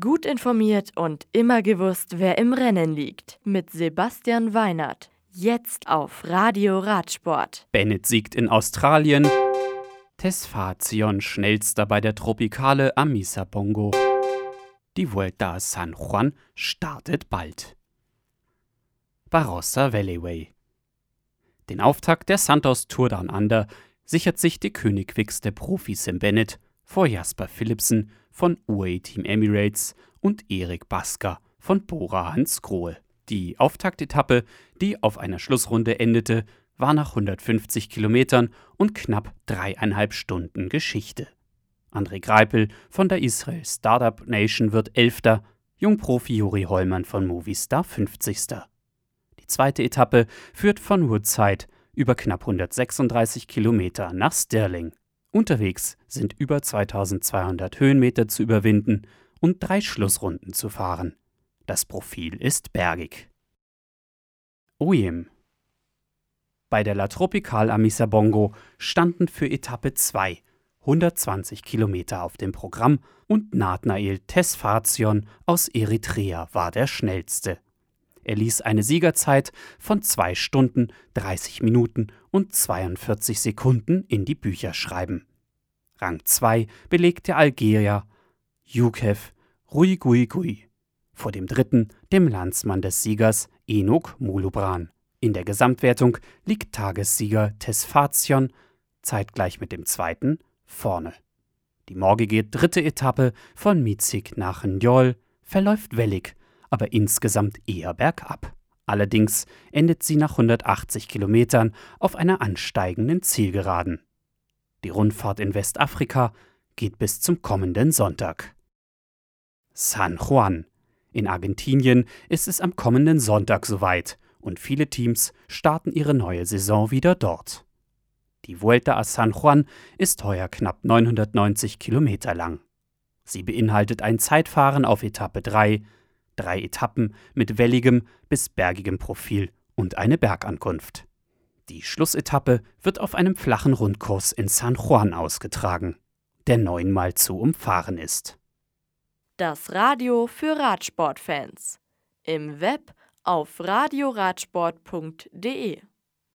Gut informiert und immer gewusst, wer im Rennen liegt. Mit Sebastian Weinert. Jetzt auf Radio Radsport. Bennett siegt in Australien. Tesfazion schnellster bei der Tropikale Amisa Bongo. Die Vuelta a San Juan startet bald. Barossa Valley Den Auftakt der Santos Tour Down Under sichert sich die Königwix der Profis im Bennett vor Jasper Philipsen von UAE Team Emirates und Erik Basker von Bora Hans Grohe. Die Auftaktetappe, die auf einer Schlussrunde endete, war nach 150 Kilometern und knapp dreieinhalb Stunden Geschichte. André Greipel von der Israel Startup Nation wird Elfter, Jungprofi Juri Hollmann von Movistar 50. Die zweite Etappe führt von Woodside über knapp 136 Kilometer nach Stirling. Unterwegs sind über 2200 Höhenmeter zu überwinden und drei Schlussrunden zu fahren. Das Profil ist bergig. Oyem. Bei der La Tropical Amisa Bongo standen für Etappe 2 120 Kilometer auf dem Programm und Nathnael Tesfazion aus Eritrea war der schnellste. Er ließ eine Siegerzeit von 2 Stunden, 30 Minuten und 42 Sekunden in die Bücher schreiben. Rang 2 belegt der Algerier Youkev Ruiguigui vor dem dritten, dem Landsmann des Siegers Enok Mulubran. In der Gesamtwertung liegt Tagessieger Tesfazion zeitgleich mit dem zweiten vorne. Die morgige dritte Etappe von Mizig nach Njol verläuft wellig, aber insgesamt eher bergab. Allerdings endet sie nach 180 Kilometern auf einer ansteigenden Zielgeraden. Die Rundfahrt in Westafrika geht bis zum kommenden Sonntag. San Juan. In Argentinien ist es am kommenden Sonntag soweit und viele Teams starten ihre neue Saison wieder dort. Die Vuelta a San Juan ist heuer knapp 990 Kilometer lang. Sie beinhaltet ein Zeitfahren auf Etappe 3, drei Etappen mit welligem bis bergigem Profil und eine Bergankunft. Die Schlussetappe wird auf einem flachen Rundkurs in San Juan ausgetragen, der neunmal zu umfahren ist. Das Radio für Radsportfans. Im Web auf radioradsport.de